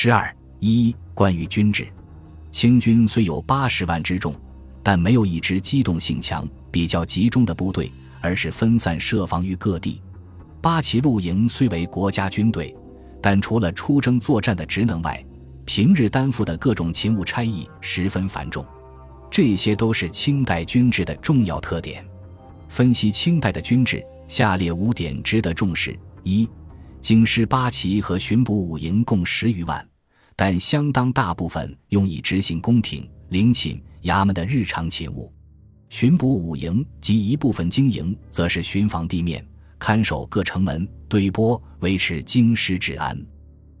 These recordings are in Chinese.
十二一关于军制，清军虽有八十万之众，但没有一支机动性强、比较集中的部队，而是分散设防于各地。八旗露营虽为国家军队，但除了出征作战的职能外，平日担负的各种勤务差役十分繁重。这些都是清代军制的重要特点。分析清代的军制，下列五点值得重视：一、京师八旗和巡捕五营共十余万，但相当大部分用以执行宫廷、陵寝、衙门的日常勤务；巡捕五营及一部分经营，则是巡防地面、看守各城门、对波、维持京师治安。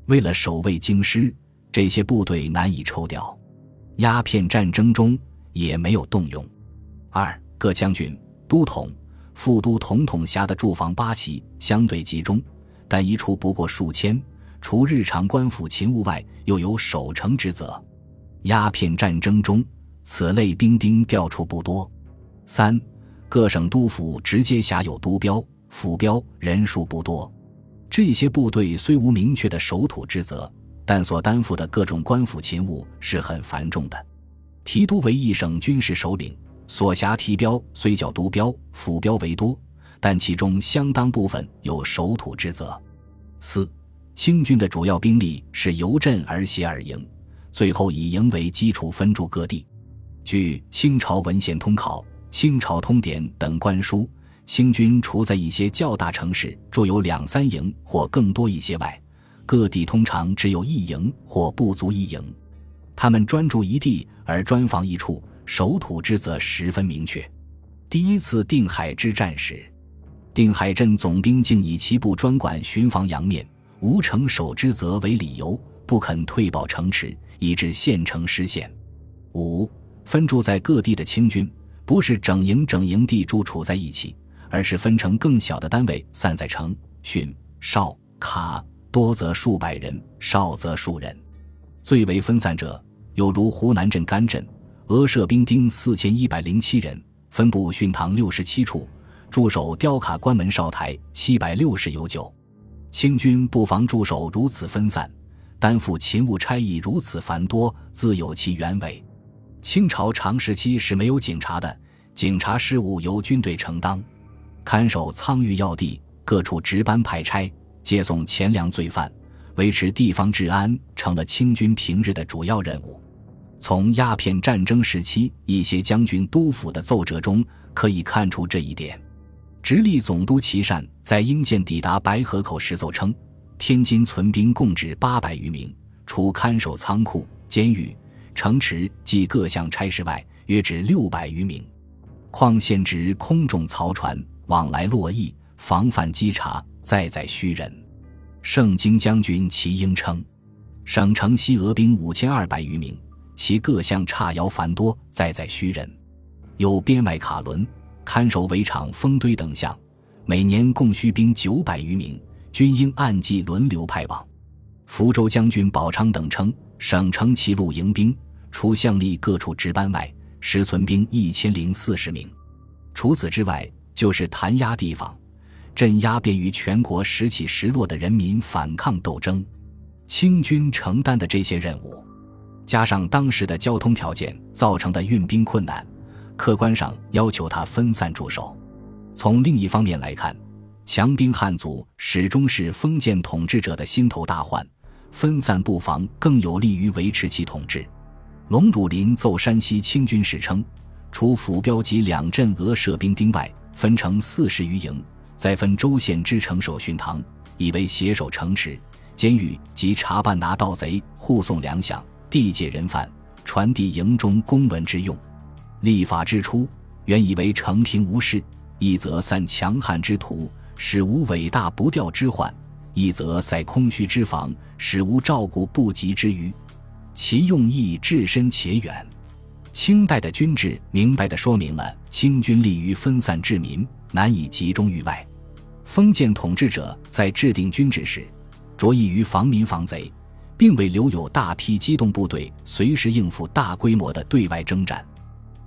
为了守卫京师，这些部队难以抽调。鸦片战争中。也没有动用。二各将军、都统、副都统统辖的驻防八旗相对集中，但一处不过数千，除日常官府勤务外，又有守城之责。鸦片战争中，此类兵丁调处不多。三各省督府直接辖有督标、府标，人数不多。这些部队虽无明确的守土之责，但所担负的各种官府勤务是很繁重的。提督为一省军事首领，所辖提标虽较督标、府标为多，但其中相当部分有守土之责。四，清军的主要兵力是由镇而协而营，最后以营为基础分驻各地。据清朝文献通考、清朝通典等官书，清军除在一些较大城市驻有两三营或更多一些外，各地通常只有一营或不足一营。他们专注一地而专防一处，守土之责十分明确。第一次定海之战时，定海镇总兵竟以其部专管巡防阳面，无城守之责为理由，不肯退保城池，以致县城失陷。五分驻在各地的清军，不是整营整营地驻处在一起，而是分成更小的单位，散在城、训、哨、卡，多则数百人，少则数人。最为分散者。有如湖南镇甘镇，俄设兵丁四千一百零七人，分布训堂六十七处，驻守雕卡关门哨台七百六十有九。清军布防驻守如此分散，担负勤务差役如此繁多，自有其原委。清朝长时期是没有警察的，警察事务由军队承担，看守仓域要地，各处值班派差，接送钱粮罪犯，维持地方治安，成了清军平日的主要任务。从鸦片战争时期一些将军督府的奏折中可以看出这一点。直隶总督琦善在英舰抵达白河口时奏称，天津存兵共至八百余名，除看守仓库、监狱、城池及各项差事外，约至六百余名。况现值空中漕船往来洛邑，防范稽查，再在虚人。盛京将军齐英称，省城西俄兵五千二百余名。其各项差徭繁多，在在虚人，有编外卡伦、看守围场、封堆等项，每年共需兵九百余名，均应按季轮流派往。福州将军宝昌等称，省城齐路营兵，除相吏各处值班外，实存兵一千零四十名。除此之外，就是弹压地方，镇压便于全国时起时落的人民反抗斗争。清军承担的这些任务。加上当时的交通条件造成的运兵困难，客观上要求他分散驻守。从另一方面来看，强兵汉族始终是封建统治者的心头大患，分散布防更有利于维持其统治。龙汝霖奏山西清军时称，除府标及两镇俄设兵丁外，分成四十余营，再分州县之城守训堂，以为携守城池、监狱及查办拿盗贼、护送粮饷。地界人犯，传递营中公文之用。立法之初，原以为承平无事；一则散强悍之徒，使无伟大不掉之患；一则塞空虚之防，使无照顾不及之余。其用意至深且远。清代的军制明白地说明了清军利于分散治民，难以集中于外。封建统治者在制定军制时，着意于防民防贼。并未留有大批机动部队随时应付大规模的对外征战。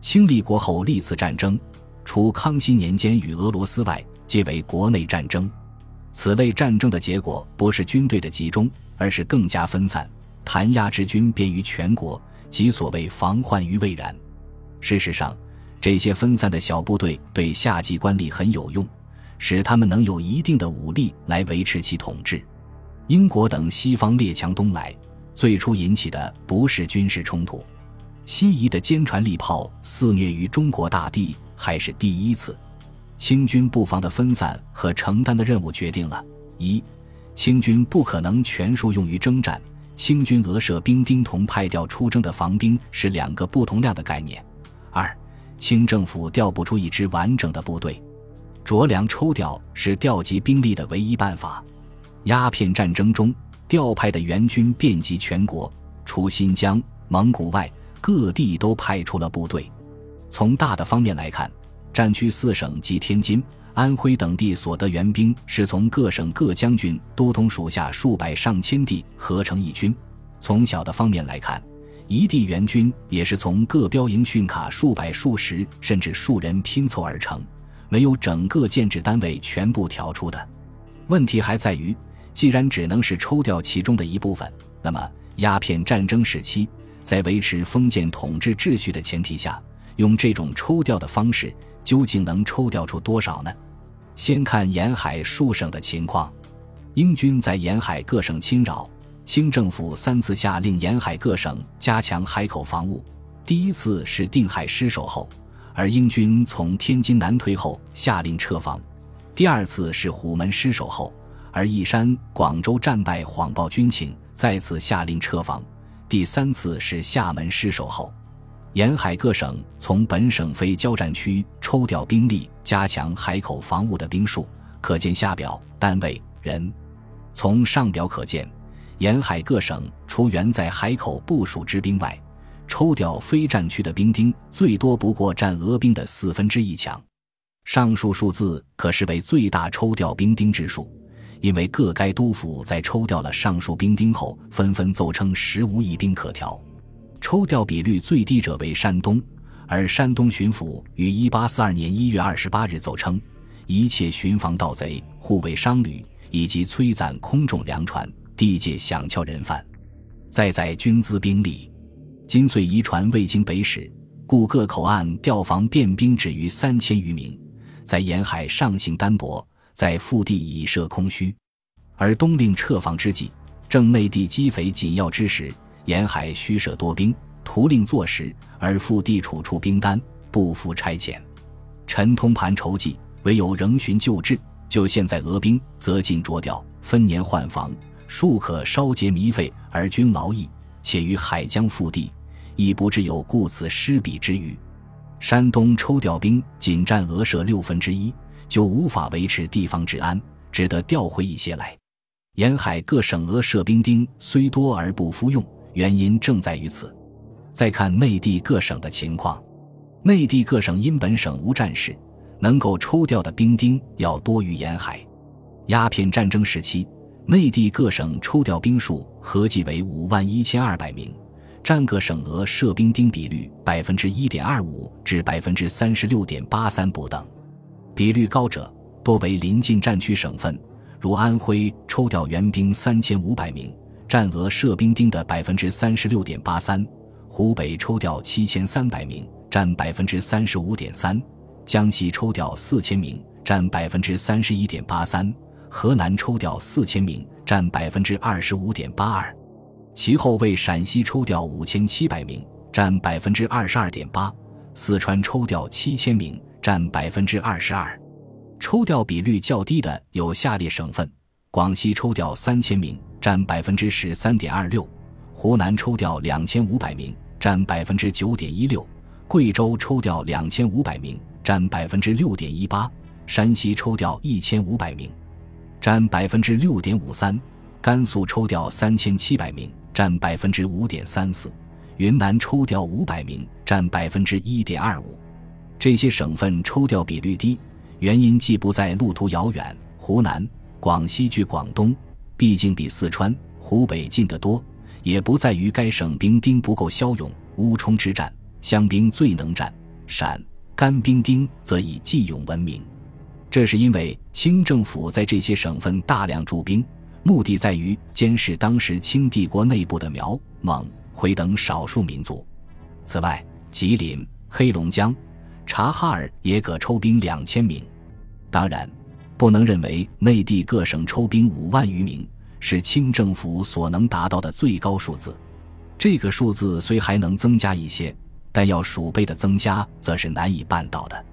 清立国后历次战争，除康熙年间与俄罗斯外，皆为国内战争。此类战争的结果不是军队的集中，而是更加分散。弹压之军便于全国，即所谓防患于未然。事实上，这些分散的小部队对下级官吏很有用，使他们能有一定的武力来维持其统治。英国等西方列强东来，最初引起的不是军事冲突，西夷的坚船利炮肆虐于中国大地还是第一次。清军布防的分散和承担的任务决定了：一，清军不可能全数用于征战。清军俄设兵丁同派调出征的防兵是两个不同量的概念。二，清政府调不出一支完整的部队，酌量抽调是调集兵力的唯一办法。鸦片战争中调派的援军遍及全国，除新疆、蒙古外，各地都派出了部队。从大的方面来看，战区四省及天津、安徽等地所得援兵，是从各省各将军都统属下数百上千地合成一军；从小的方面来看，一地援军也是从各标营训卡数百、数十甚至数人拼凑而成，没有整个建制单位全部调出的。问题还在于，既然只能是抽调其中的一部分，那么鸦片战争时期，在维持封建统治秩序的前提下，用这种抽调的方式。究竟能抽调出多少呢？先看沿海数省的情况。英军在沿海各省侵扰，清政府三次下令沿海各省加强海口防务。第一次是定海失守后，而英军从天津南退后，下令撤防；第二次是虎门失守后，而义山、广州战败，谎报军情，再次下令撤防；第三次是厦门失守后。沿海各省从本省非交战区抽调兵力，加强海口防务的兵数，可见下表单位人。从上表可见，沿海各省除原在海口部署之兵外，抽调非战区的兵丁最多不过占俄兵的四分之一强。上述数字可视为最大抽调兵丁之数，因为各该督府在抽调了上述兵丁后，纷纷奏称实无一兵可调。抽调比率最低者为山东，而山东巡抚于一八四二年一月二十八日奏称，一切巡防盗贼、护卫商旅以及摧斩空重粮船、地界响敲人犯，再载军资兵力，今遂移船未经北使，故各口岸调防便兵止于三千余名，在沿海上行单薄，在腹地已设空虚，而冬令撤防之际，正内地积肥紧要之时。沿海虚设多兵，图令坐实，而腹地处出兵单，不服差遣。陈通盘筹计，唯有仍循旧制，就现在俄兵，则尽着调，分年换防，数可烧劫糜费而均劳役，且于海疆腹地，亦不知有顾此失彼之虞。山东抽调兵仅占俄设六分之一，就无法维持地方治安，只得调回一些来。沿海各省俄设兵丁虽多而不敷用。原因正在于此。再看内地各省的情况，内地各省因本省无战事，能够抽调的兵丁要多于沿海。鸦片战争时期，内地各省抽调兵数合计为五万一千二百名，占各省俄设兵丁比率百分之一点二五至百分之三十六点八三不等。比率高者多为临近战区省份，如安徽抽调援兵三千五百名。占俄设兵丁的百分之三十六点八三，湖北抽调七千三百名，占百分之三十五点三；江西抽调四千名，占百分之三十一点八三；河南抽调四千名，占百分之二十五点八二。其后为陕西抽调五千七百名，占百分之二十二点八；四川抽调七千名，占百分之二十二。抽调比率较低的有下列省份：广西抽调三千名。占百分之十三点二六，湖南抽调两千五百名，占百分之九点一六；贵州抽调两千五百名，占百分之六点一八；山西抽调一千五百名，占百分之六点五三；甘肃抽调三千七百名，占百分之五点三四；云南抽调五百名，占百分之一点二五。这些省份抽调比率低，原因既不在路途遥远，湖南、广西距广东。毕竟比四川、湖北近得多，也不在于该省兵丁不够骁勇。乌冲之战，湘兵最能战，陕甘兵丁则以技勇闻名。这是因为清政府在这些省份大量驻兵，目的在于监视当时清帝国内部的苗、蒙、回等少数民族。此外，吉林、黑龙江、察哈尔也各抽兵两千名。当然，不能认为内地各省抽兵五万余名是清政府所能达到的最高数字。这个数字虽还能增加一些，但要数倍的增加，则是难以办到的。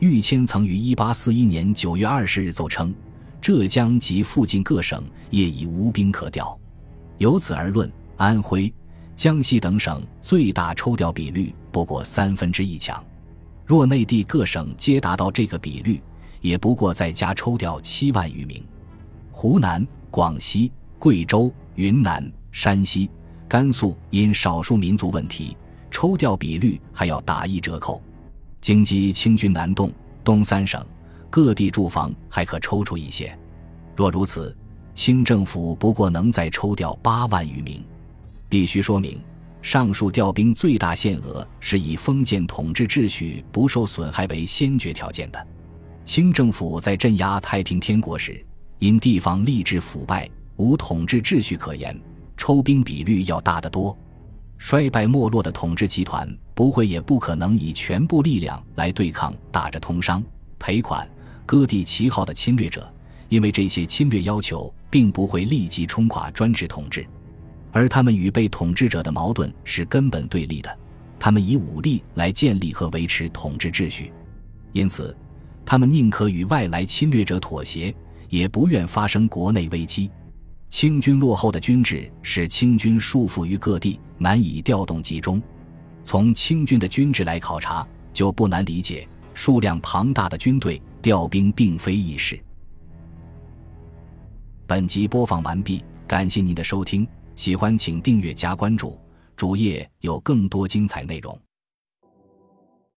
玉谦曾于一八四一年九月二十日奏称，浙江及附近各省业已无兵可调。由此而论，安徽、江西等省最大抽调比率不过三分之一强。若内地各省皆达到这个比率，也不过再加抽调七万余名。湖南、广西、贵州、云南、山西、甘肃因少数民族问题，抽调比率还要打一折扣。京畿清军南动，东三省各地驻防还可抽出一些。若如此，清政府不过能再抽调八万余名。必须说明，上述调兵最大限额是以封建统治秩序不受损害为先决条件的。清政府在镇压太平天国时，因地方吏治腐败，无统治秩序可言，抽兵比率要大得多。衰败没落的统治集团不会也不可能以全部力量来对抗打着通商、赔款、割地旗号的侵略者，因为这些侵略要求并不会立即冲垮专制统治，而他们与被统治者的矛盾是根本对立的。他们以武力来建立和维持统治秩序，因此，他们宁可与外来侵略者妥协，也不愿发生国内危机。清军落后的军制使清军束缚于各地，难以调动集中。从清军的军制来考察，就不难理解，数量庞大的军队调兵并非易事。本集播放完毕，感谢您的收听，喜欢请订阅加关注，主页有更多精彩内容。